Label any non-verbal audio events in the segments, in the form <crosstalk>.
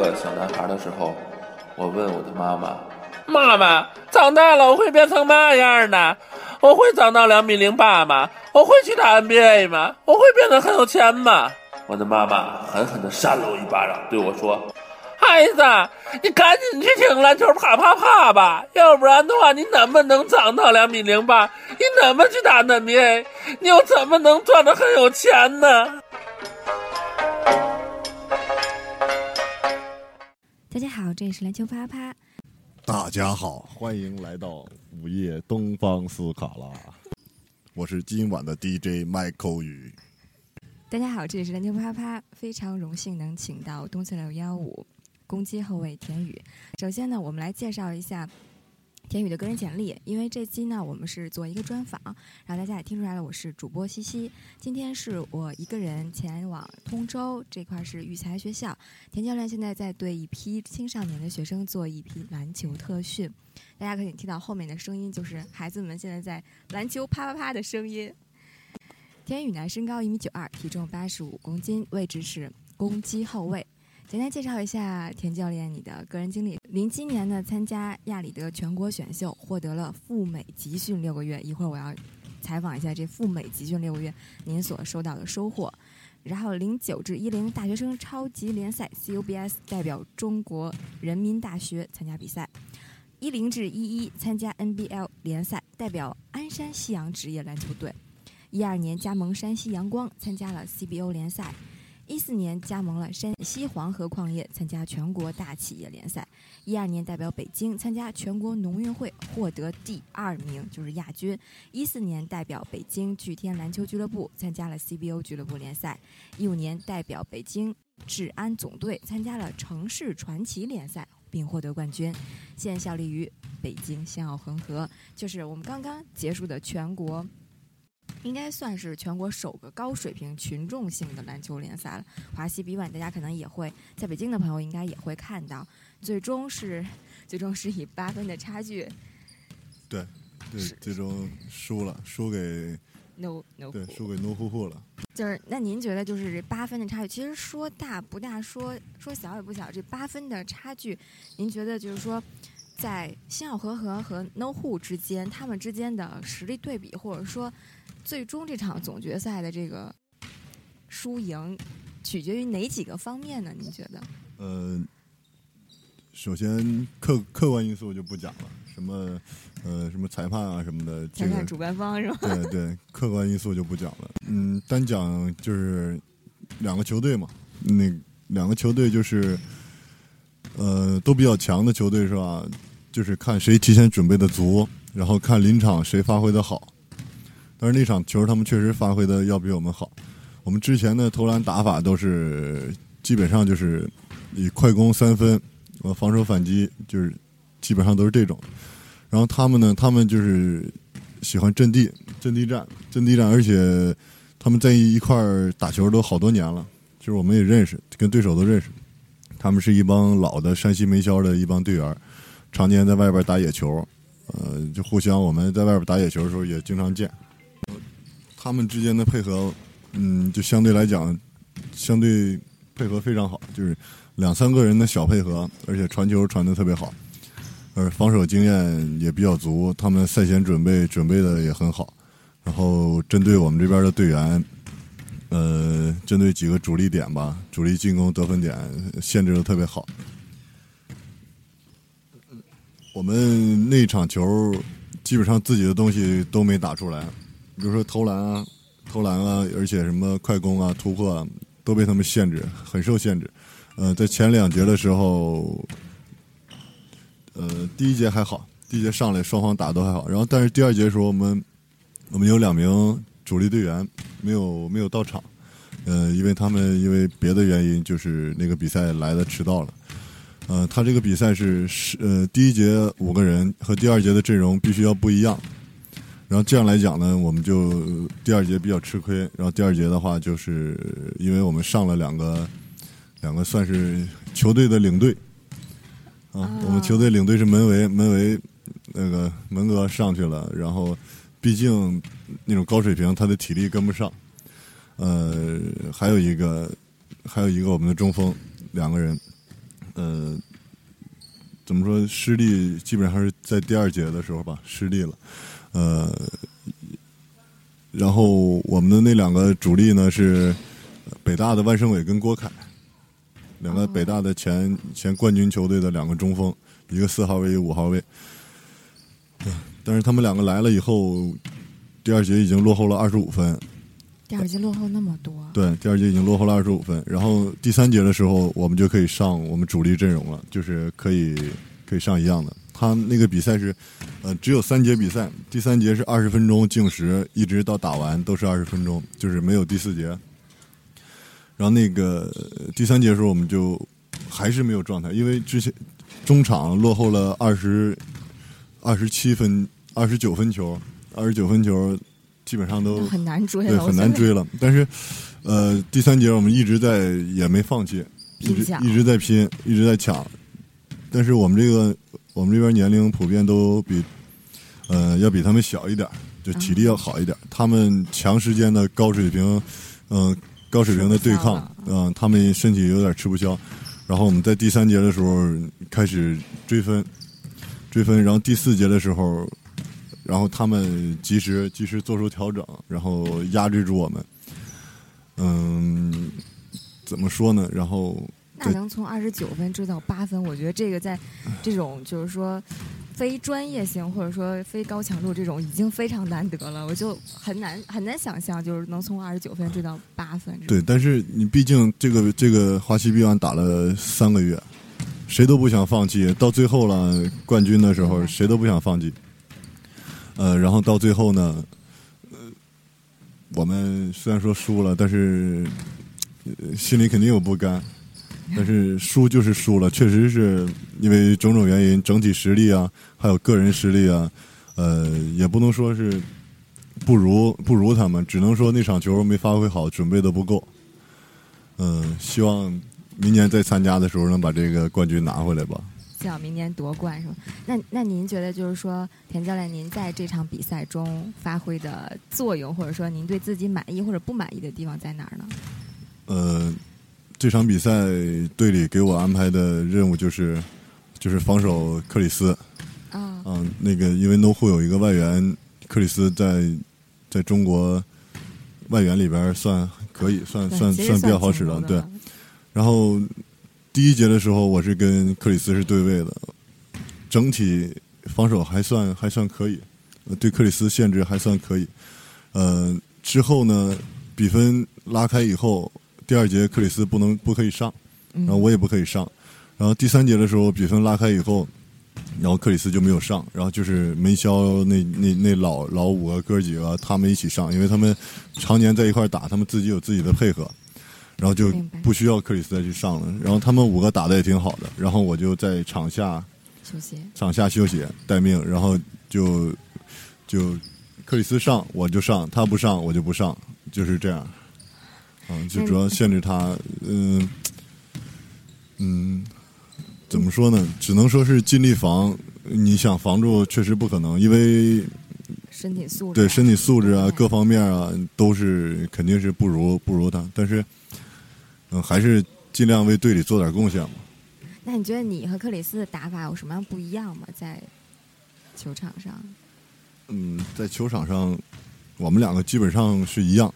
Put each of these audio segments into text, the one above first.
个小男孩的时候，我问我的妈妈：“妈妈，长大了我会变成嘛样呢？我会长到两米零八吗？我会去打 NBA 吗？我会变得很有钱吗？”我的妈妈狠狠地扇了我一巴掌，对我说。孩子，你赶紧去听篮球啪啪啪吧，要不然的话，你怎么能长到两米零八？你怎么去打 NBA？你又怎么能赚的很有钱呢？大家好，这里是篮球啪啪。大家好，欢迎来到午夜东方斯卡拉，我是今晚的 DJ 麦口宇。大家好，这里是篮球啪啪，非常荣幸能请到东四六幺五。攻击后卫田宇，首先呢，我们来介绍一下田宇的个人简历。因为这期呢，我们是做一个专访，然后大家也听出来了，我是主播西西。今天是我一个人前往通州这块是育才学校，田教练现在在对一批青少年的学生做一批篮球特训。大家可以听到后面的声音，就是孩子们现在在篮球啪啪啪的声音。田宇呢，身高一米九二，体重八十五公斤，位置是攻击后卫。简单介绍一下田教练你的个人经历。零七年呢，参加亚里德全国选秀，获得了赴美集训六个月。一会儿我要采访一下这赴美集训六个月您所收到的收获。然后零九至一零大学生超级联赛 CUBS 代表中国人民大学参加比赛。一零至一一参加 NBL 联赛，代表鞍山西阳职业篮球队。一二年加盟山西阳光，参加了 CBO 联赛。一四年加盟了山西黄河矿业，参加全国大企业联赛。一二年代表北京参加全国农运会，获得第二名，就是亚军。一四年代表北京巨天篮球俱乐部参加了 CBO 俱乐部联赛。一五年代表北京治安总队参加了城市传奇联赛，并获得冠军。现效力于北京星奥恒河，就是我们刚刚结束的全国。应该算是全国首个高水平群众性的篮球联赛了。华西比晚，大家可能也会在北京的朋友应该也会看到，最终是最终是以八分的差距，对对，最终输了，输给 No No 对，输给 No 呼呼了。就是那您觉得就是这八分的差距，其实说大不大，说说小也不小。这八分的差距，您觉得就是说，在星耀和和和 No Who 之间，他们之间的实力对比，或者说。最终这场总决赛的这个输赢，取决于哪几个方面呢？您觉得？呃，首先客客观因素就不讲了，什么呃什么裁判啊什么的，裁判主办方是吧？对对，客观因素就不讲了。嗯，单讲就是两个球队嘛，那两个球队就是呃都比较强的球队是吧？就是看谁提前准备的足，然后看临场谁发挥的好。但是那场球他们确实发挥的要比我们好。我们之前的投篮打法都是基本上就是以快攻三分，呃防守反击，就是基本上都是这种。然后他们呢，他们就是喜欢阵地阵地战，阵地战，而且他们在一块儿打球都好多年了，就是我们也认识，跟对手都认识。他们是一帮老的山西煤销的一帮队员，常年在外边打野球，呃，就互相我们在外边打野球的时候也经常见。他们之间的配合，嗯，就相对来讲，相对配合非常好，就是两三个人的小配合，而且传球传的特别好，而防守经验也比较足，他们赛前准备准备的也很好，然后针对我们这边的队员，呃，针对几个主力点吧，主力进攻得分点限制的特别好。我们那场球基本上自己的东西都没打出来。比如说投篮啊，投篮啊，而且什么快攻啊、突破啊，都被他们限制，很受限制。呃，在前两节的时候，呃，第一节还好，第一节上来双方打都还好。然后，但是第二节的时候，我们我们有两名主力队员没有没有到场，呃，因为他们因为别的原因，就是那个比赛来的迟到了。呃，他这个比赛是是呃第一节五个人和第二节的阵容必须要不一样。然后这样来讲呢，我们就第二节比较吃亏。然后第二节的话，就是因为我们上了两个，两个算是球队的领队，啊，我们球队领队是门卫，门卫那个门哥上去了。然后，毕竟那种高水平，他的体力跟不上。呃，还有一个，还有一个我们的中锋，两个人，呃，怎么说失利，基本上是在第二节的时候吧，失利了。呃，然后我们的那两个主力呢是北大的万胜伟跟郭凯，两个北大的前前冠军球队的两个中锋，一个四号位，一个五号位。但是他们两个来了以后，第二节已经落后了二十五分。第二节落后那么多，对，第二节已经落后了二十五分。然后第三节的时候，我们就可以上我们主力阵容了，就是可以可以上一样的。他那个比赛是，呃，只有三节比赛，第三节是二十分钟净时，一直到打完都是二十分钟，就是没有第四节。然后那个第三节的时候，我们就还是没有状态，因为之前中场落后了二十二十七分、二十九分球，二十九分球。基本上都很难追了，对，很难追了。但是，呃，第三节我们一直在也没放弃，一直一直在拼，一直在抢。但是我们这个我们这边年龄普遍都比呃要比他们小一点，就体力要好一点。他们长时间的高水平，嗯，高水平的对抗，嗯，他们身体有点吃不消。然后我们在第三节的时候开始追分，追分。然后第四节的时候。然后他们及时及时做出调整，然后压制住我们。嗯，怎么说呢？然后那能从二十九分追到八分，我觉得这个在 <sighs> 这种就是说非专业性或者说非高强度这种已经非常难得了，我就很难很难想象就是能从二十九分追到八分。对，但是你毕竟这个这个华西 B 湾打了三个月，谁都不想放弃，到最后了冠军的时候，谁都不想放弃。呃，然后到最后呢，呃，我们虽然说输了，但是心里肯定有不甘。但是输就是输了，确实是因为种种原因，整体实力啊，还有个人实力啊，呃，也不能说是不如不如他们，只能说那场球没发挥好，准备的不够。嗯，希望明年再参加的时候能把这个冠军拿回来吧。想明年夺冠是吗？那那您觉得就是说，田教练，您在这场比赛中发挥的作用，或者说您对自己满意或者不满意的地方在哪儿呢？呃，这场比赛队里给我安排的任务就是就是防守克里斯。啊。嗯，那个因为 No 会有一个外援克里斯在在中国外援里边算可以，算算算比较好使的，对。然后。第一节的时候，我是跟克里斯是对位的，整体防守还算还算可以，对克里斯限制还算可以。呃，之后呢，比分拉开以后，第二节克里斯不能不可以上，然后我也不可以上。然后第三节的时候，比分拉开以后，然后克里斯就没有上，然后就是梅肖那那那老老五个哥几个他们一起上，因为他们常年在一块打，他们自己有自己的配合。然后就不需要克里斯再去上了。然后他们五个打的也挺好的。然后我就在场下休息，场下休息待命。然后就就克里斯上我就上，他不上我就不上，就是这样。嗯，就主要限制他。嗯嗯，怎么说呢？只能说是尽力防。你想防住，确实不可能，因为身体素质对身体素质啊，各方面啊，都是肯定是不如不如他。但是。嗯，还是尽量为队里做点贡献嘛。那你觉得你和克里斯的打法有什么样不一样吗？在球场上？嗯，在球场上，我们两个基本上是一样。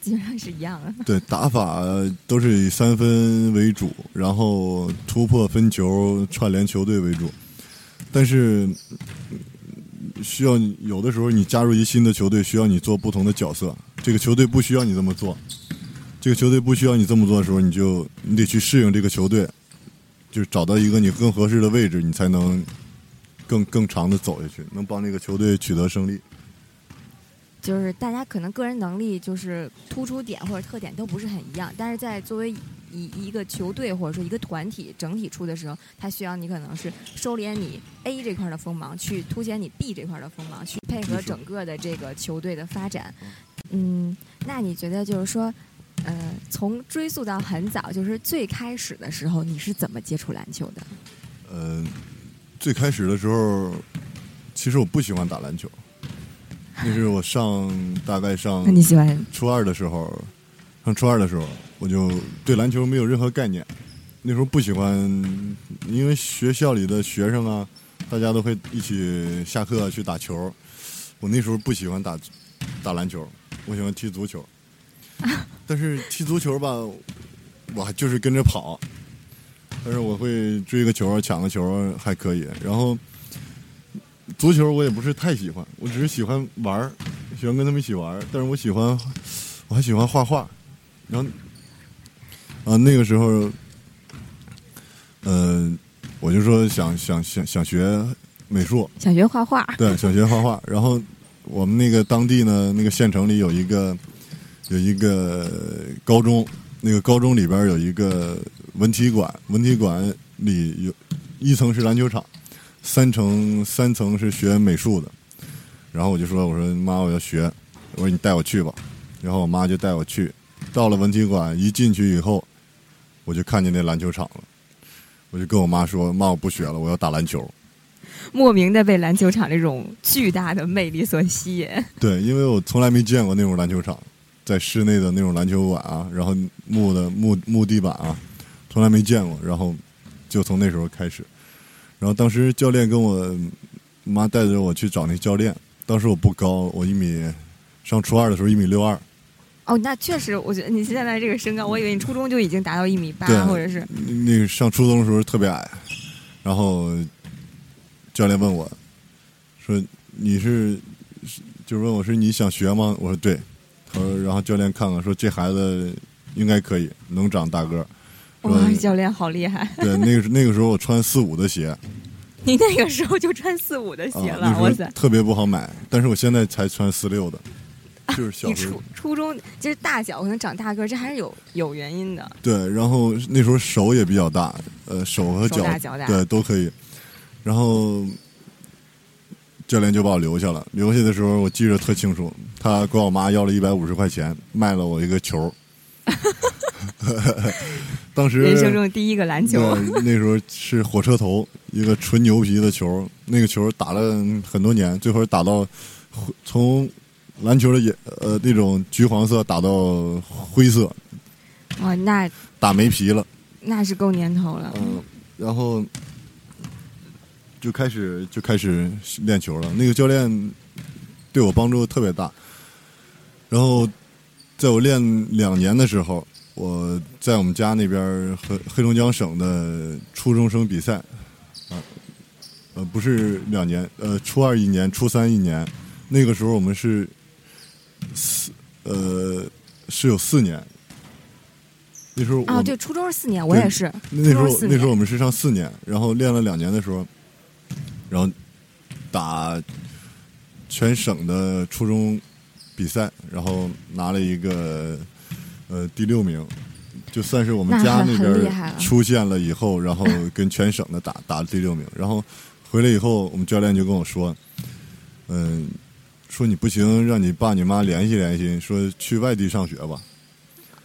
基本上是一样的。<laughs> 对，打法都是以三分为主，然后突破分球、串联球队为主。但是，需要有的时候你加入一新的球队，需要你做不同的角色。这个球队不需要你这么做。这个球队不需要你这么做的时候，你就你得去适应这个球队，就是找到一个你更合适的位置，你才能更更长的走下去，能帮这个球队取得胜利。就是大家可能个人能力就是突出点或者特点都不是很一样，但是在作为一一个球队或者说一个团体整体出的时候，他需要你可能是收敛你 A 这块的锋芒，去凸显你 B 这块的锋芒，去配合整个的这个球队的发展。嗯，那你觉得就是说？呃，从追溯到很早，就是最开始的时候，你是怎么接触篮球的？呃，最开始的时候，其实我不喜欢打篮球。那是我上大概上那你喜欢初二的时候，上初二的时候，我就对篮球没有任何概念。那时候不喜欢，因为学校里的学生啊，大家都会一起下课去打球。我那时候不喜欢打打篮球，我喜欢踢足球。但是踢足球吧，我还就是跟着跑。但是我会追个球、抢个球还可以。然后足球我也不是太喜欢，我只是喜欢玩儿，喜欢跟他们一起玩儿。但是我喜欢，我还喜欢画画。然后啊，那个时候，嗯、我就说想想想想学美术，想学画画，对，想学画画。然后我们那个当地呢，那个县城里有一个有一个高中，那个高中里边有一个文体馆，文体馆里有一层是篮球场，三层三层是学美术的。然后我就说：“我说妈，我要学。”我说：“你带我去吧。”然后我妈就带我去。到了文体馆，一进去以后，我就看见那篮球场了。我就跟我妈说：“妈，我不学了，我要打篮球。”莫名的被篮球场这种巨大的魅力所吸引。对，因为我从来没见过那种篮球场，在室内的那种篮球馆啊，然后木的木木地板啊，从来没见过。然后就从那时候开始，然后当时教练跟我妈带着我去找那教练，当时我不高，我一米，上初二的时候一米六二，哦，那确实，我觉得你现在这个身高，我以为你初中就已经达到一米八，或者是那个上初中的时候特别矮，然后教练问我说：“你是就问我是你想学吗？”我说：“对。”他说，然后教练看看说：“这孩子应该可以，能长大个儿。”哇，教练好厉害！对，那个时那个时候我穿四五的鞋 <laughs> 你那个时候就穿四五的鞋啊，了，那哇塞！特别不好买，但是我现在才穿四六的，就是小你时候初初中就是大小可能长大个儿，这还是有有原因的。对，然后那时候手也比较大，呃，手和手脚对都可以。然后教练就把我留下了。留下的时候我记得特清楚，他管我妈要了一百五十块钱，卖了我一个球。<laughs> 当时人生中第一个篮球，<laughs> 那时候是火车头，一个纯牛皮的球。那个球打了很多年，最后打到从篮球的颜呃那种橘黄色打到灰色，哇，那打没皮了。那是够年头了。嗯，然后就开始就开始练球了。那个教练对我帮助特别大。然后在我练两年的时候，我在我们家那边和黑龙江省的初中生比赛，啊，呃，不是两年，呃，初二一年，初三一年，那个时候我们是四，呃，是有四年。那时候啊，对，初中是四年，我也是。那时候那时候我们是上四年，然后练了两年的时候，然后打全省的初中比赛，然后拿了一个呃第六名，就算是我们家那边出现了以后，然后跟全省的打 <laughs> 打了第六名，然后回来以后，我们教练就跟我说，嗯、说你不行，让你爸你妈联系联系，说去外地上学吧。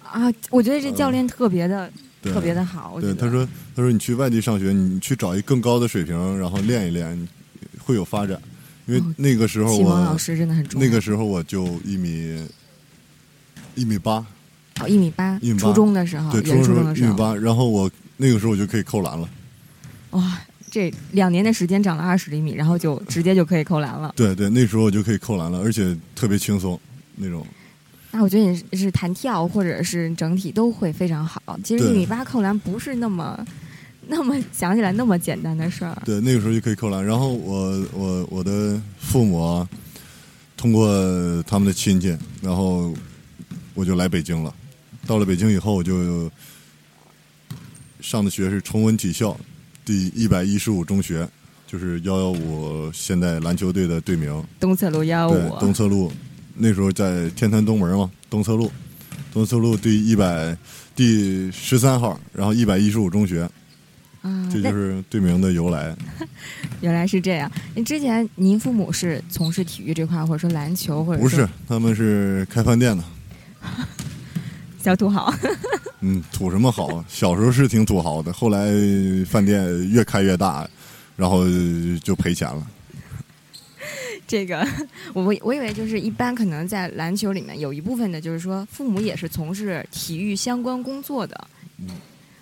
啊，我觉得这教练特别的、对特别的好。对，他说：“他说你去外地上学，你去找一更高的水平，然后练一练，会有发展。因为哦那个时候启蒙老我师真的很重要。那个时候我就一米一米八，哦，一米八一米，八初中的时候，对，原初中的时候，一米八，然后我那个时候我就可以扣篮了。哇，这两年的时间长了二十厘米，然后就直接就可以扣篮了。对对，那时候我就可以扣篮了，而且特别轻松那种。那我觉得你是是弹跳或者是整体都会非常好。其实对一米八扣篮不是那么那么想起来那么简单的事儿。对，那个时候就可以扣篮。然后我我我的父母啊，通过他们的亲戚，然后我就来北京了。到了北京以后，我就上的学是崇文体校第一百一十五中学，就是幺幺五现在篮球队的队名。东侧路幺对，五，东侧路，那时候在天坛东门嘛，东侧路，东侧路第一百第十三号，然后一百一十五中学，啊，这就是队名的由来。<laughs> 原来是这样。您之前您父母是从事体育这块，或者说篮球，或者不是，他们是开饭店的。<laughs> 小土豪。<laughs> 嗯，土什么豪？小时候是挺土豪的，后来饭店越开越大，然后就赔钱了。这个，<laughs> 我我我以为就是一般可能在篮球里面有一部分的，就是说父母也是从事体育相关工作的，嗯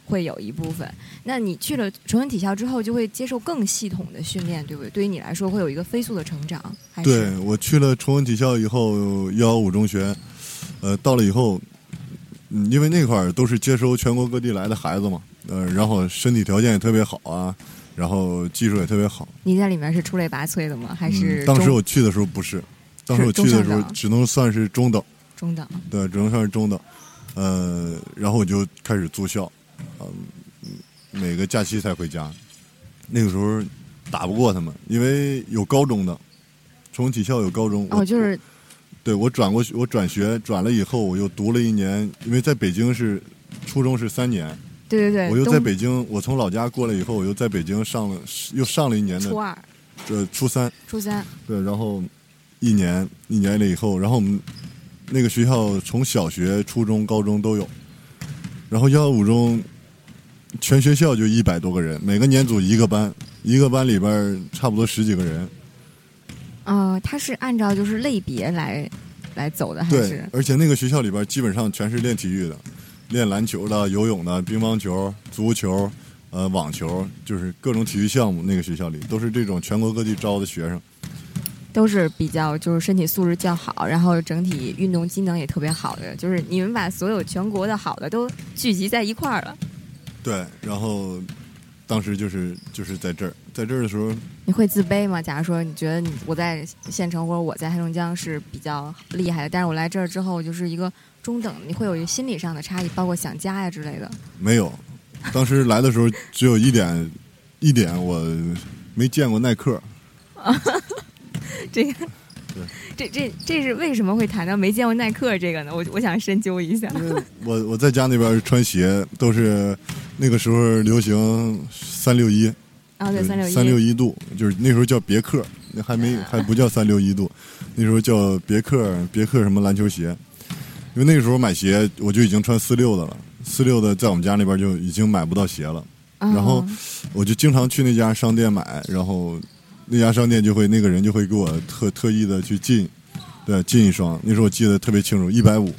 会有一部分。那你去了崇文体校之后，就会接受更系统的训练，对不对？对于你来说，会有一个飞速的成长。还是对我去了崇文体校以后，幺幺五中学，呃，到了以后，嗯，因为那块儿都是接收全国各地来的孩子嘛，呃，然后身体条件也特别好啊，然后技术也特别好。你在里面是出类拔萃的吗？还是嗯、当时我去的时候不是，当时我去的时候只能算是中等，中等？对，只能算是中等。呃，然后我就开始住校，嗯、每个假期才回家。那个时候打不过他们，因为有高中的，崇文体校有高中。哦，我就是对我转过去，我转学转了以后，我又读了一年，因为在北京是初中是三年，对对对，我又在北京，我从老家过来以后，我又在北京上了又上了一年的初二、呃初三，初三，对，然后一年一年了以后，然后我们那个学校从小学、初中、高中都有，然后幺幺五中全学校就一百多个人，每个年组一个班，一个班里边儿差不多十几个人，呃，它是按照就是类别来来走的，还对是，而且那个学校里边基本上全是练体育的，练篮球的、游泳的、乒乓球、足球。呃，网球就是各种体育项目，那个学校里都是这种全国各地招的学生。都是比较就是身体素质较好，然后整体运动机能也特别好的，就是你们把所有全国的好的都聚集在一块儿了。对，然后当时就是就是在这儿，在这儿的时候，你会自卑吗？假如说你觉得你我在县城或者我在黑龙江是比较厉害的，但是我来这儿之后就是一个中等，你会有一个心理上的差异，包括想家呀之类的。没有，当时来的时候只有一点，一点我没见过耐克。啊 <laughs> 这个，这这这是为什么会谈到没见过耐克这个呢？我我想深究一下。我我在家那边穿鞋都是那个时候流行三六一，啊，对，三六一，三六一度，就是那时候叫别克，那还没还不叫三六一度，那时候叫别克别克什么篮球鞋。因为那个时候买鞋我就已经穿四六的了，四六的在我们家那边就已经买不到鞋了。啊然后我就经常去那家商店买，然后那家商店就会那个人就会给我特特意的去进，对，进一双。那时候我记得特别清楚，一百五，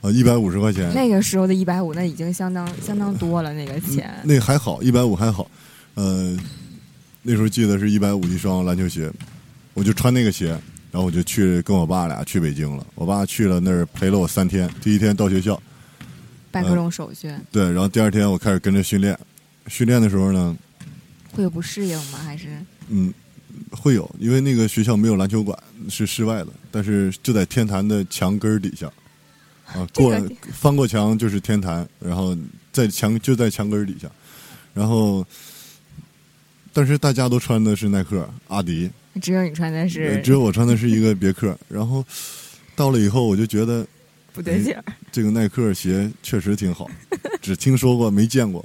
啊，一百五十块钱。那个时候的一百五，那已经相当相当多了，那个钱。那还好，一百五还好，呃，那时候记得是一百五一双篮球鞋，我就穿那个鞋，然后我就去跟我爸俩去北京了。我爸去了那儿陪了我三天，第一天到学校，办各种手续，对，然后第二天我开始跟着训练。训练的时候呢，会有不适应吗？还是嗯，会有，因为那个学校没有篮球馆，是室外的，但是就在天坛的墙根儿底下，啊，过这个翻过墙就是天坛，然后在墙就在墙根儿底下，然后，但是大家都穿的是耐克、阿迪，只有你穿的呃是只有我穿的是一个别克，<laughs> 然后到了以后我就觉得不对劲儿？这个耐克鞋确实挺好，<laughs> 只听说过没见过。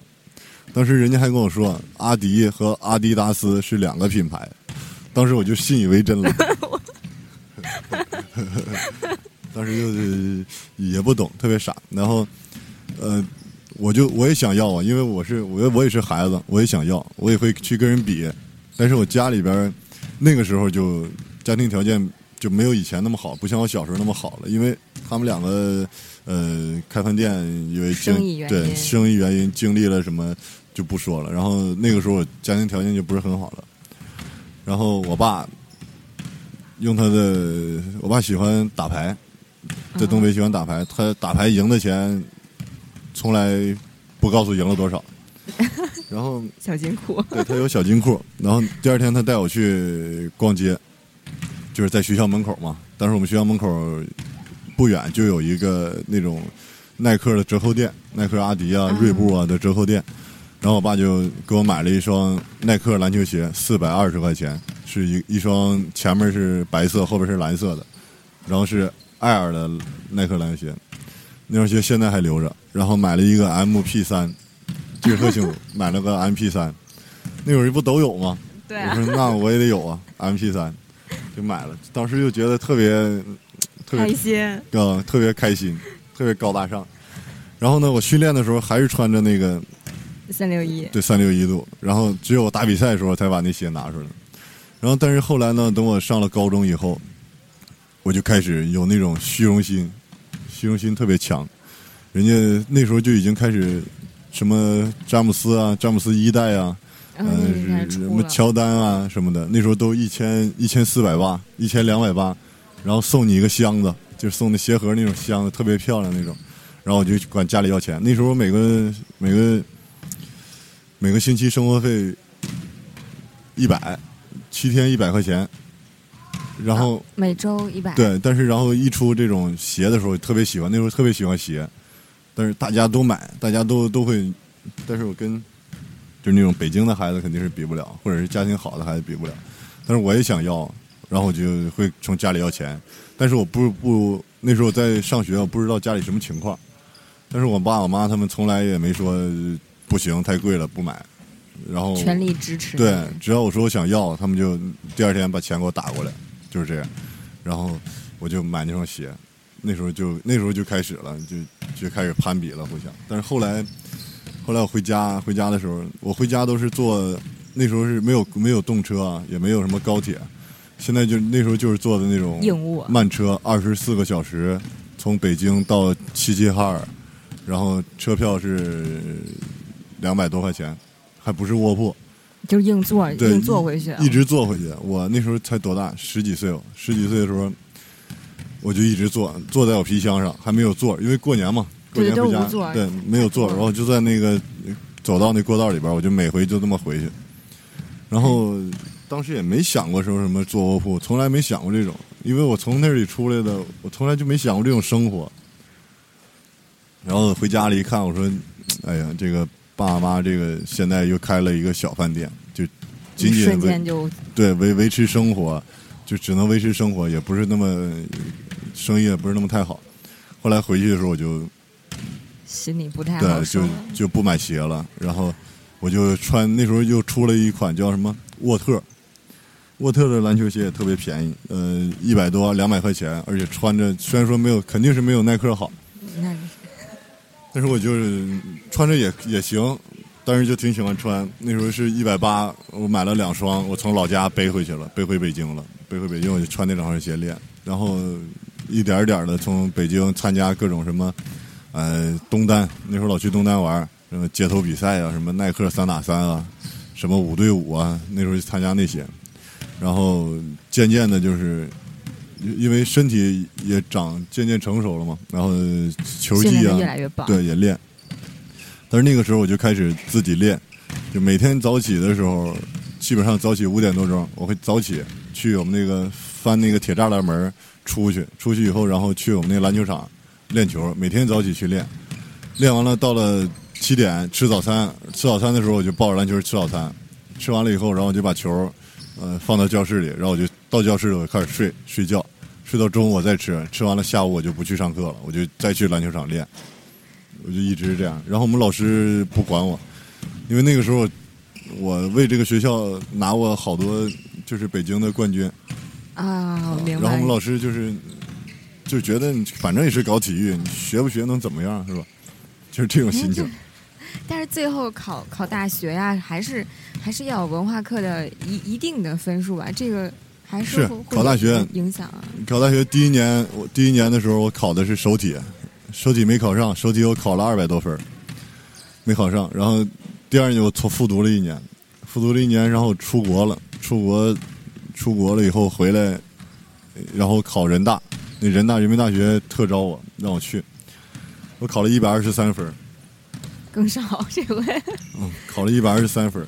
当时人家还跟我说，阿迪和阿迪达斯是两个品牌，当时我就信以为真了。<laughs> 当时就是也不懂，特别傻。然后，呃，我就我也想要啊，因为我是我我也是孩子，我也想要，我也会去跟人比。但是我家里边儿那个时候就家庭条件就没有以前那么好，不像我小时候那么好了，因为他们两个呃开饭店因为经对生意原因经历了什么就不说了。然后那个时候我家庭条件就不是很好了，然后我爸用他的，我爸喜欢打牌，在东北喜欢打牌，他打牌赢的钱从来不告诉赢了多少，<laughs> 然后 <laughs> 小金库，对他有小金库，然后第二天他带我去逛街，就是在学校门口嘛。当时我们学校门口不远就有一个那种耐克的折扣店，耐克、阿迪啊、嗯锐步啊的折扣店。然后我爸就给我买了一双耐克篮球鞋，四百二十块钱，是一一双前面是白色，后边是蓝色的，然后是艾尔的耐克篮球鞋，那双鞋现在还留着。然后买了一个 MP 三，记得特清楚，买了个 MP 三，<laughs> 那会儿不都有吗？对啊我，说那我也得有啊，MP 三，就买了。当时就觉得特别特别开心，嗯特别开心，特别高大上。然后呢，我训练的时候还是穿着那个三六一，对三六一度，然后只有我打比赛的时候才把那鞋拿出来。然后但是后来呢，等我上了高中以后，我就开始有那种虚荣心，虚荣心特别强。人家那时候就已经开始什么詹姆斯啊，詹姆斯一代啊，嗯什，么乔丹啊什么的，那时候都一千一千四百八，一千两百八，然后送你一个箱子，就是送的鞋盒那种箱子，特别漂亮那种，然后我就管家里要钱。那时候每个每个每个星期生活费一百，七天一百块钱，然后。每周一百，对，但是然后一出这种鞋的时候，特别喜欢，那时候特别喜欢鞋，但是大家都买，大家都都会，但是我跟就是那种北京的孩子肯定是比不了，或者是家庭好的孩子比不了，但是我也想要，然后我就会从家里要钱，但是我不不那时候在上学，我不知道家里什么情况，但是我爸我妈他们从来也没说不行太贵了不买，然后全力支持。对，只要我说我想要，他们就第二天把钱给我打过来，就是这样。然后我就买那双鞋，那时候就那时候就开始了，就就开始攀比了，互相。但是后来，后来我回家回家的时候，我回家都是坐，那时候是没有没有动车啊，也没有什么高铁，现在就那时候就是坐的那种硬卧慢车，二十四个小时从北京到齐齐哈尔，然后车票是两百多块钱，还不是卧铺。就硬坐硬坐回去啊，一直坐回去。我那时候才多大，十几岁哦，十几岁的时候，我就一直坐，坐在我皮箱上，还没有坐，因为过年嘛，过年回家对，没有座，太多了然后就在那个走到那过道里边，我就每回就这么回去。然后当时也没想过说什么坐卧铺，从来没想过这种，因为我从那里出来的，我从来就没想过这种生活。然后回家里一看，我说：“哎呀，这个爸妈这个现在又开了一个小饭店，就仅仅为瞬间就对维维持生活，就只能维持生活，也不是那么生意也不是那么太好。后来回去的时候，我就心里不太好对就。就不买鞋了，然后我就穿那时候又出了一款叫什么沃特，沃特的篮球鞋也特别便宜，呃，一百多两百块钱，而且穿着虽然说没有肯定是没有耐克好，那但是我就是穿着也也行，但是就挺喜欢穿。那时候是一百八，我买了两双，我从老家背回去了，背回北京了，背回北京我就穿那两双鞋练，然后一点儿点的从北京参加各种什么，呃，东单那时候老去东单玩，什么街头比赛啊，什么耐克三打三啊，什么五对五啊，那时候去参加那些，然后渐渐的就是。因为身体也长渐渐成熟了嘛，然后球技啊训练的越，来越棒。对，也练。但是那个时候我就开始自己练，就每天早起的时候，基本上早起五点多钟，我会早起去我们那个翻那个铁栅栏门出去，出去以后，然后去我们那篮球场练球，每天早起去练。练完了到了七点吃早餐，吃早餐的时候我就抱着篮球吃早餐，吃完了以后，然后我就把球呃放到教室里，然后我就到教室里我就开始睡睡觉，睡到中午我再吃，吃完了下午我就不去上课了，我就再去篮球场练。我就一直这样。然后我们老师不管我，因为那个时候我为这个学校拿过好多就是北京的冠军。啊，我明白。然后我们老师就是就觉得你反正也是搞体育，你学不学能怎么样是吧？就是这种心情。<laughs> 但是最后考考大学呀、还是还是要有文化课的一一定的分数吧，这个还是会会考大学影响啊。考大学第一年，我第一年的时候我考的是手体，手体没考上，手体我考了二百多分儿没考上。然后第二年我从复读了一年，复读了一年，然后出国了，出国出国了以后回来，然后考人大，那人大人民大学特招我，让我去，我考了一百二十三分儿。更少这回。嗯，考了一百二十三分儿。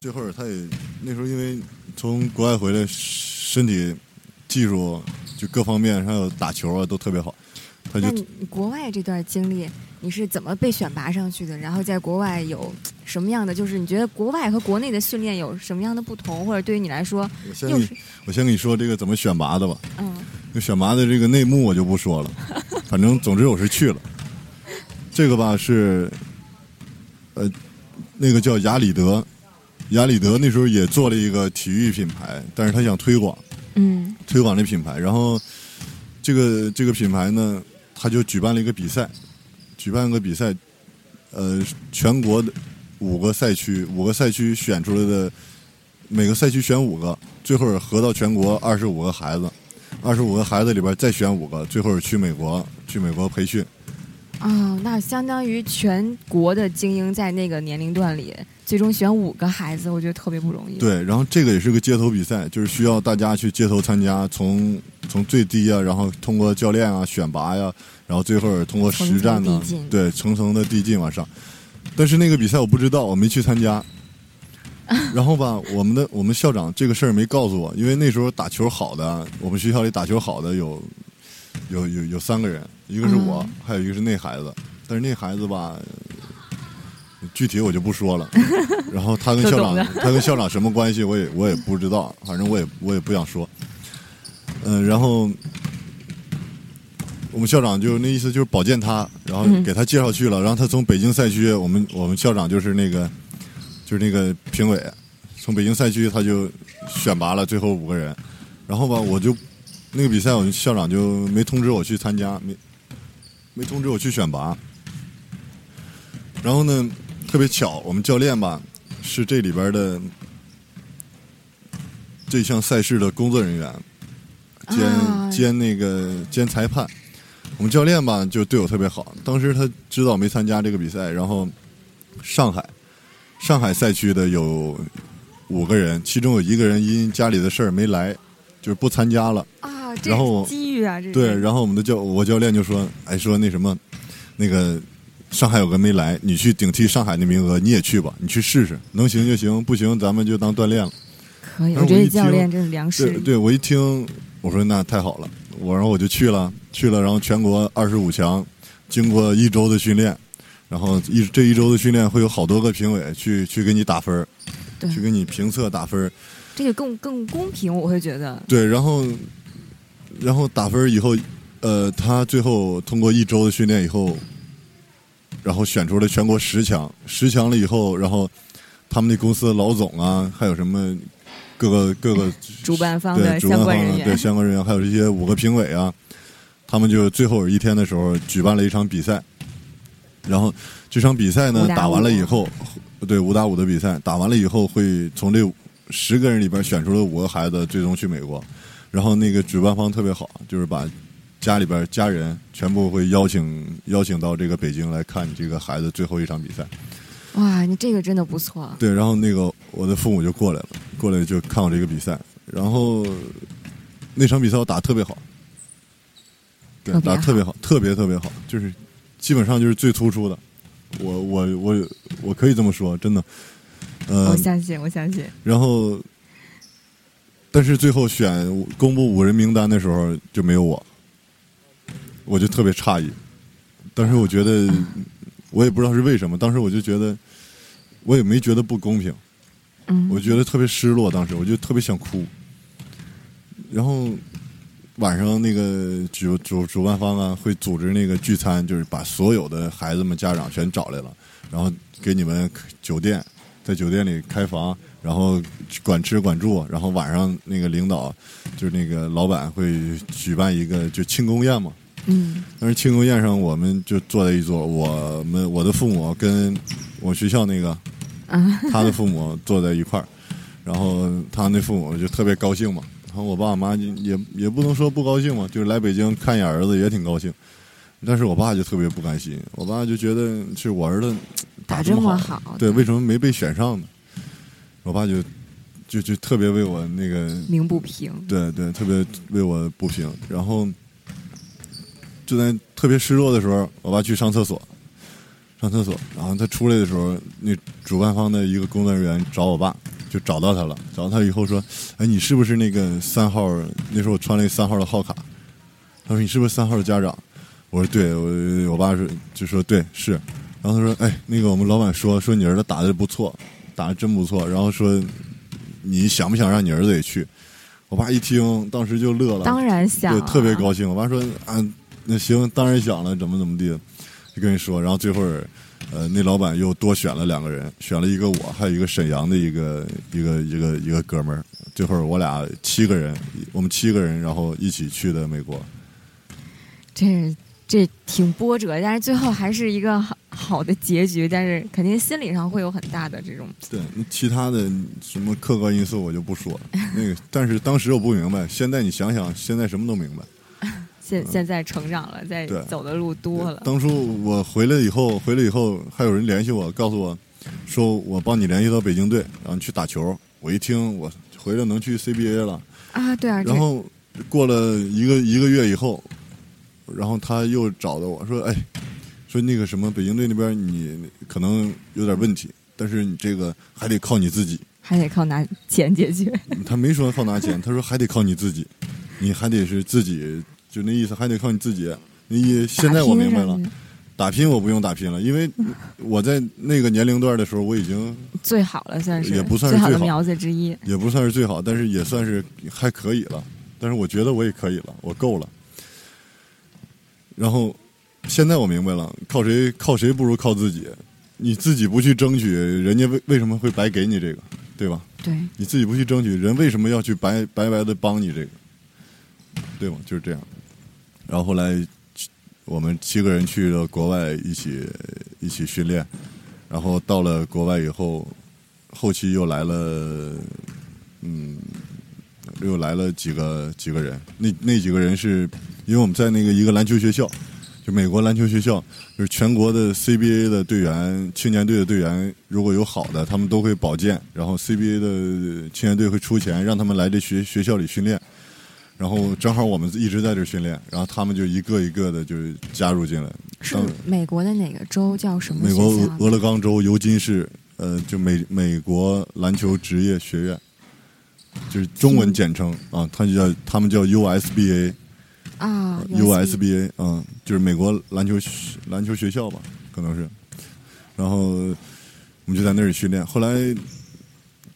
最后他也那时候因为从国外回来，身体技术就各方面还有打球啊都特别好，他就国外这段经历，你是怎么被选拔上去的？然后在国外有什么样的？就是你觉得国外和国内的训练有什么样的不同，或者对于你来说我先给你我先跟你说这个怎么选拔的吧。嗯这选拔的这个内幕我就不说了，<laughs> 反正总之我是去了。这个吧是，呃，那个叫雅里德，雅里德那时候也做了一个体育品牌，但是他想推广嗯推广这品牌，然后这个这个品牌呢，他就举办了一个比赛，举办个比赛，呃，全国的五个赛区，五个赛区选出来的，每个赛区选五个，最后合到全国二十五个孩子，二十五个孩子里边再选五个，最后去美国去美国培训，哦，那相当于全国的精英在那个年龄段里，最终选五个孩子，我觉得特别不容易。对，然后这个也是个街头比赛，就是需要大家去街头参加，从从最低啊，然后通过教练啊选拔呀，然后最后通过实战呢，对，层层的递进往上。但是那个比赛我不知道，我没去参加。<laughs> 然后吧，我们的我们校长这个事儿没告诉我，因为那时候打球好的，我们学校里打球好的有有有有三个人，一个是我，还有一个是那孩子。但是那孩子吧，具体我就不说了。<laughs> 然后他跟校长，<laughs> 他跟校长什么关系，我也我也不知道。反正我也我也不想说。嗯，然后我们校长就那意思就是保荐他，然后给他介绍去了。然后他从北京赛区，我们我们校长就是那个。就是那个评委，从北京赛区他就选拔了最后五个人，然后吧，我就那个比赛，我们校长就没通知我去参加，没没通知我去选拔。然后呢，特别巧，我们教练吧是这里边的这项赛事的工作人员，兼兼那个兼裁判。我们教练吧就对我特别好，当时他知道没参加这个比赛，然后上海。上海赛区的有五个人，其中有一个人因家里的事儿没来，就是不参加了。啊，然后机遇啊，这对，然后我们的教我教练就说：“哎，说那什么，那个上海有个没来，你去顶替上海的名额，你也去吧，你去试试，能行就行，不行咱们就当锻炼了。”可以，我觉得教练真是良师。对，对我一听，我说那太好了，我然后我就去了，去了，然后全国二十五强，经过一周的训练。然后一这一周的训练会有好多个评委去去给你打分儿，去给你评测打分儿，这个更更公平，我会觉得。对，然后然后打分以后，呃，他最后通过一周的训练以后，然后选出了全国十强，十强了以后，然后他们那公司的老总啊，还有什么各个各个主办方的相关人员，对相关人员，还有这些五个评委啊，他们就最后一天的时候举办了一场比赛。然后这场比赛呢打完了以后，对五打五的比赛打完了以后，会从这十个人里边选出了五个孩子，最终去美国。然后那个主办方特别好，就是把家里边家人全部会邀请邀请到这个北京来看你这个孩子最后一场比赛。哇，你这个真的不错。对，然后那个我的父母就过来了，过来就看我这个比赛。然后那场比赛我打特别好，对，打特别好，特别特别好，就是。基本上就是最突出的，我我我我可以这么说，真的。呃，我相信，我相信。然后，但是最后选公布五人名单的时候就没有我，我就特别诧异。当时我觉得，我也不知道是为什么。当时我就觉得，我也没觉得不公平。嗯。我觉得特别失落，当时我就特别想哭。然后。晚上那个主主主办方啊，会组织那个聚餐，就是把所有的孩子们家长全找来了，然后给你们酒店，在酒店里开房，然后管吃管住，然后晚上那个领导就是那个老板会举办一个就庆功宴嘛。嗯。但是庆功宴上，我们就坐在一桌，我们我的父母跟我学校那个 <laughs> 他的父母坐在一块儿，然后他那父母就特别高兴嘛。然后我爸我妈也也不能说不高兴嘛，就是来北京看一眼儿子也挺高兴，但是我爸就特别不甘心，我爸就觉得是我儿子打这么好，对，为什么没被选上呢？我爸就就就特别为我那个鸣不平，对对，特别为我不平。然后就在特别失落的时候，我爸去上厕所，上厕所，然后他出来的时候，那主办方的一个工作人员找我爸。就找到他了，找到他以后说：“哎，你是不是那个三号？那时候我穿了三号的号卡。”他说：“你是不是三号的家长？”我说：“对。”我我爸说：“就说对是。”然后他说：“哎，那个我们老板说说你儿子打的不错，打的真不错。然后说你想不想让你儿子也去？”我爸一听，当时就乐了，当然想，对，特别高兴。我爸说：“啊，那行，当然想了，怎么怎么地，就跟你说。”然后最后。呃，那老板又多选了两个人，选了一个我，还有一个沈阳的一个一个一个一个哥们儿。最后我俩七个人，我们七个人，然后一起去的美国。这这挺波折，但是最后还是一个好好的结局。但是肯定心理上会有很大的这种。对，那其他的什么客观因素我就不说了。那个，但是当时我不明白，现在你想想，现在什么都明白。现现在成长了，在走的路多了。当初我回来以后，回来以后还有人联系我，告诉我说我帮你联系到北京队，然后去打球。我一听，我回来能去 CBA 了。啊，对啊，然后过了一个一个月以后，然后他又找到我说：“哎，说那个什么北京队那边你可能有点问题，但是你这个还得靠你自己。还得靠拿钱解决。他没说靠拿钱，他说还得靠你自己，你还得是自己，就那意思，还得靠你自己。那意现在我明白了打拼，我不用打拼了，因为我在那个年龄段的时候，我已经最好了，算是也不算是最好最好的苗子之一。也不算是最好，但是也算是还可以了。但是我觉得我也可以了，我够了。然后现在我明白了，靠谁靠谁不如靠自己。你自己不去争取，人家为为什么会白给你这个，对吧？对，你自己不去争取，人为什么要去白白白的帮你这个，对吗？就是这样。然后后来我们七个人去了国外，一起一起训练。然后到了国外以后，后期又来了，嗯，又来了几个几个人。那那几个人是因为我们在那个一个篮球学校，就美国篮球学校，就是全国的 CBA 的队员、青年队的队员，如果有好的，他们都会保荐，然后 CBA 的青年队会出钱让他们来这学学校里训练。然后正好我们一直在这训练，然后他们就一个一个的就加入进来。是美国的哪个州叫什么美国？俄勒冈州尤金市，呃，就美美国篮球职业学院，就是中文简称啊，它就叫他们叫 USBA，啊 USBA，嗯，就是美国篮球篮球学校吧，可能是。然后我们就在那里训练。后来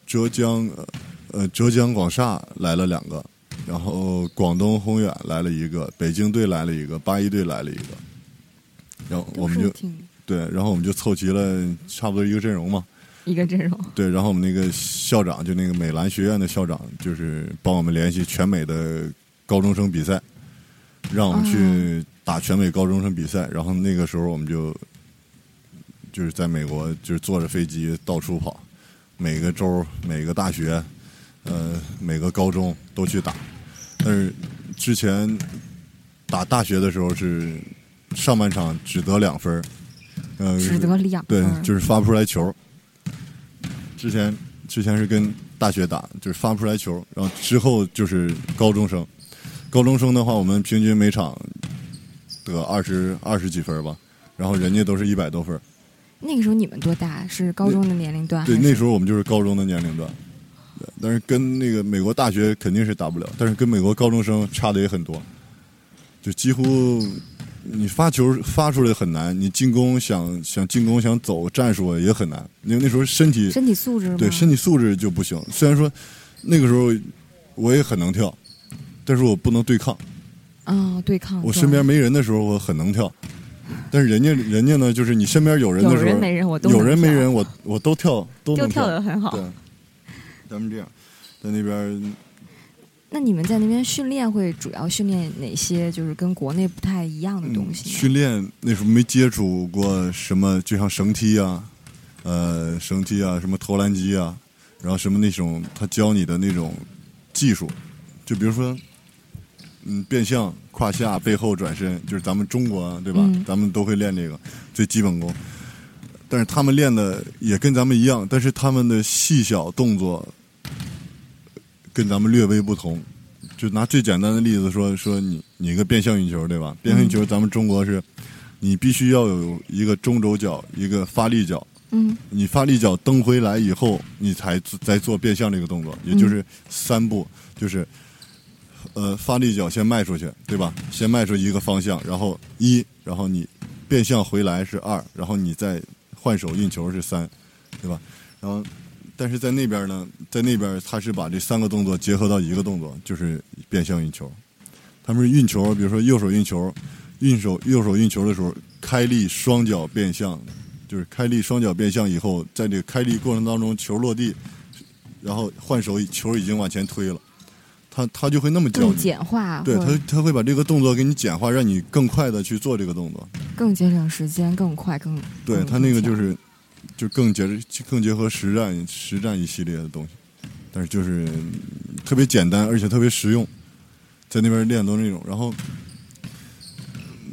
浙江呃呃浙江广厦来了两个，然后广东宏远来了一个，北京队来了一个，八一队来了一个。然后我们就对，然后我们就凑齐了差不多一个阵容嘛。一个阵容。对，然后我们那个校长就那个美兰学院的校长，就是帮我们联系全美的高中生比赛，让我们去打全美高中生比赛。然后那个时候我们就就是在美国，就是坐着飞机到处跑，每个州、每个大学、呃每个高中都去打。但是之前打大学的时候是上半场只得两分儿，呃，只得两对，就是发不出来球。之前之前是跟大学打，就是发不出来球，然后之后就是高中生。高中生的话，我们平均每场得二十二十几分吧，然后人家都是一百多分。那个时候你们多大？是高中的年龄段？对，那时候我们就是高中的年龄段。对但是跟那个美国大学肯定是打不了，但是跟美国高中生差的也很多，就几乎你发球发出来很难，你进攻想想进攻想走战术也很难，因为那时候身体身体素质？对身体素质就不行。虽然说那个时候我也很能跳，但是我不能对抗。啊，对抗。我身边没人的时候，我很能跳，但是人家人家呢，就是你身边有人的时候，人没人我都有人没人，我我都跳都能跳得很好。对，咱们这样在那边那你们在那边训练会主要训练哪些就是跟国内不太一样的东西？嗯训练那时候没接触过什么，就像绳梯啊，呃，绳梯啊，什么投篮机啊，然后什么那种他教你的那种技术，就比如说，嗯，变向、胯下、背后转身，就是咱们中国对吧？嗯咱们都会练这个最基本功。但是他们练的也跟咱们一样，但是他们的细小动作跟咱们略微不同。就拿最简单的例子说，说你你一个变向运球对吧？变向运球咱们中国是，你必须要有一个中轴脚，一个发力脚。嗯你发力脚蹬回来以后，你才再做变向这个动作，也就是三步，就是呃发力脚先迈出去，对吧？先迈出一个方向，然后一，然后你变向回来是二，然后你再换手运球是三，对吧？然后但是在那边呢，在那边他是把这三个动作结合到一个动作，就是变向运球。他们是运球，比如说右手运球，运手右手运球的时候，开力双脚变向，就是开力双脚变向以后，在这个开力过程当中，球落地，然后换手，球已经往前推了，他他就会那么教简化，对他他会把这个动作给你简化，让你更快的去做这个动作。更节省时间，更快，更更对他那个就是就更结更结合实战实战一系列的东西，但是就是嗯特别简单，而且特别实用，在那边练都那种。然后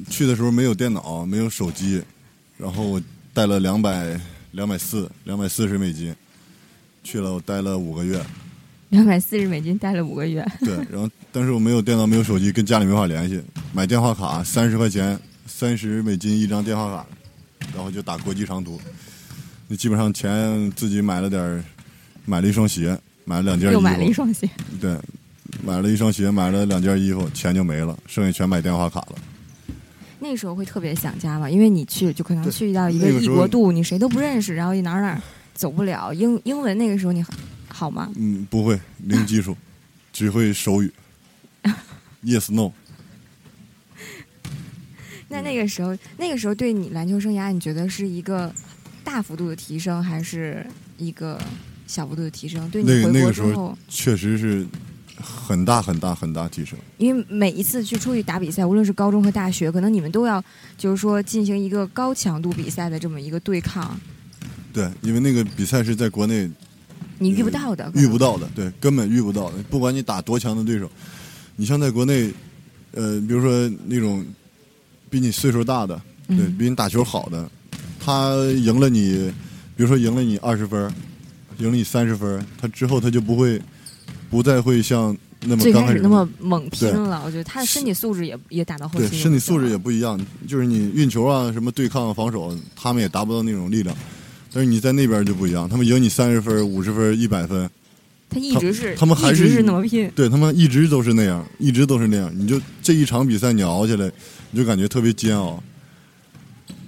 去的时候没有电脑，没有手机，然后我带了两百两百四两百四十美金，去了我待了五个月。两百四十美金待了五个月。对，然后但是我没有电脑，没有手机，跟家里没法联系，买电话卡三十块钱，三十美金一张电话卡，然后就打国际长途。那基本上钱自己买了点儿，买了一双鞋，买了两件衣服，又买了一双鞋。对，买了一双鞋，买了两件衣服，钱就没了，剩下全买电话卡了。那时候会特别想家吧，因为你去就可能去到一个异国度，你谁都不认识，然后你哪儿哪儿走不了，英英文那个时候你好好吗？嗯，不会，零基础，只会手语。Yes no，<laughs> 那那个时候，那个时候对你篮球生涯，你觉得是一个大幅度的提升，还是一个小幅度的提升？对你那个回那个时候确实是很大很大很大提升。因为每一次去出去打比赛，无论是高中和大学，可能你们都要就是说进行一个高强度比赛的这么一个对抗，对，因为那个比赛是在国内你遇不到的，遇不到的，对，根本遇不到的。不管你打多强的对手，你像在国内，呃，比如说那种比你岁数大的，对嗯比你打球好的，他赢了你，比如说赢了你二十分，赢了你三十分，他之后他就不会，不再会像那么最刚开始那么猛拼了，我觉得他的身体素质也也打到后期对身体素质也不一样，就是你运球啊，什么对抗、防守，他们也达不到那种力量。但是你在那边就不一样，他们赢你三十分、五十分、一百分，他一直是他们还一直是是那么拼，对他们一直都是那样，一直都是那样。你就这一场比赛你熬下来，你就感觉特别煎熬。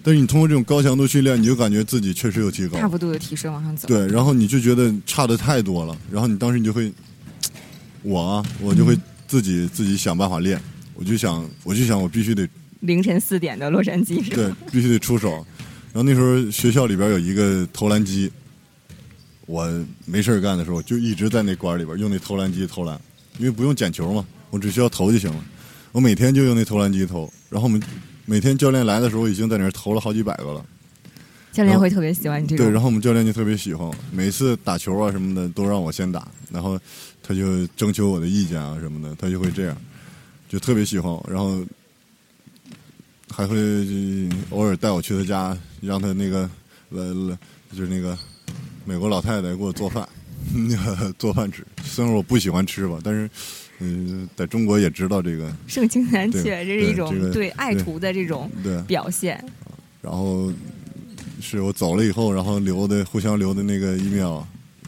但是你通过这种高强度训练，你就感觉自己确实有提高大。幅度的提升往上走。对，然后你就觉得差的太多了，然后你当时你就会，我啊，我就会嗯自己、自己想办法练，我就想，我就想我必须得凌晨四点的洛杉矶？对，必须得出手。然后那时候学校里边有一个投篮机，我没事儿干的时候就一直在那馆里边用那投篮机投篮，因为不用捡球嘛，我只需要投就行了。我每天就用那投篮机投，然后我们每天教练来的时候已经在那儿投了好几百个了。教练会特别喜欢你这个对，然。后我们教练就特别喜欢我，每次打球啊什么的都让我先打，然后他就征求我的意见啊什么的，他就会这样，就特别喜欢我，然后还会呃偶尔带我去他家，让他那个来来就是那个美国老太太给我做饭，<laughs> 那个做饭吃。虽然我不喜欢吃吧，但是嗯、在中国也知道这个 <laughs> 盛情难却，这是一种对爱徒的这种，表现。然后是我走了以后，然后留的互相留的那个 email。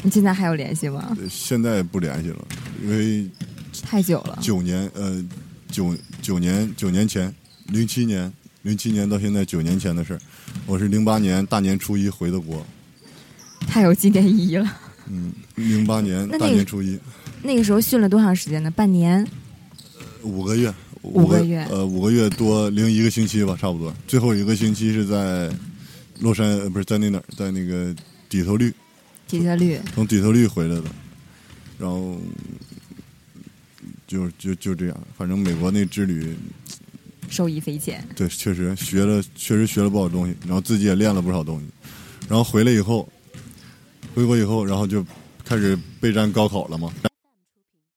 你现在还有联系吗？呃现在不联系了，因为太久了。九年呃九九年九年前，零七年零七年到现在九年前的事儿。我是零八年大年初一回的国，太有纪念意义了。嗯，零八年大年初一那个时候训了多长时间呢？半年。五个月，五个月呃五个月多零一个星期吧，差不多。最后一个星期是在洛杉呃不是在那哪儿，在那个底特律，底特律，从底特律回来的，然后就就就这样，反正美国那之旅受益匪浅。对，确实学了，确实学了不少东西，然后自己也练了不少东西。然后回来以后，回国以后，然后就开始备战高考了嘛。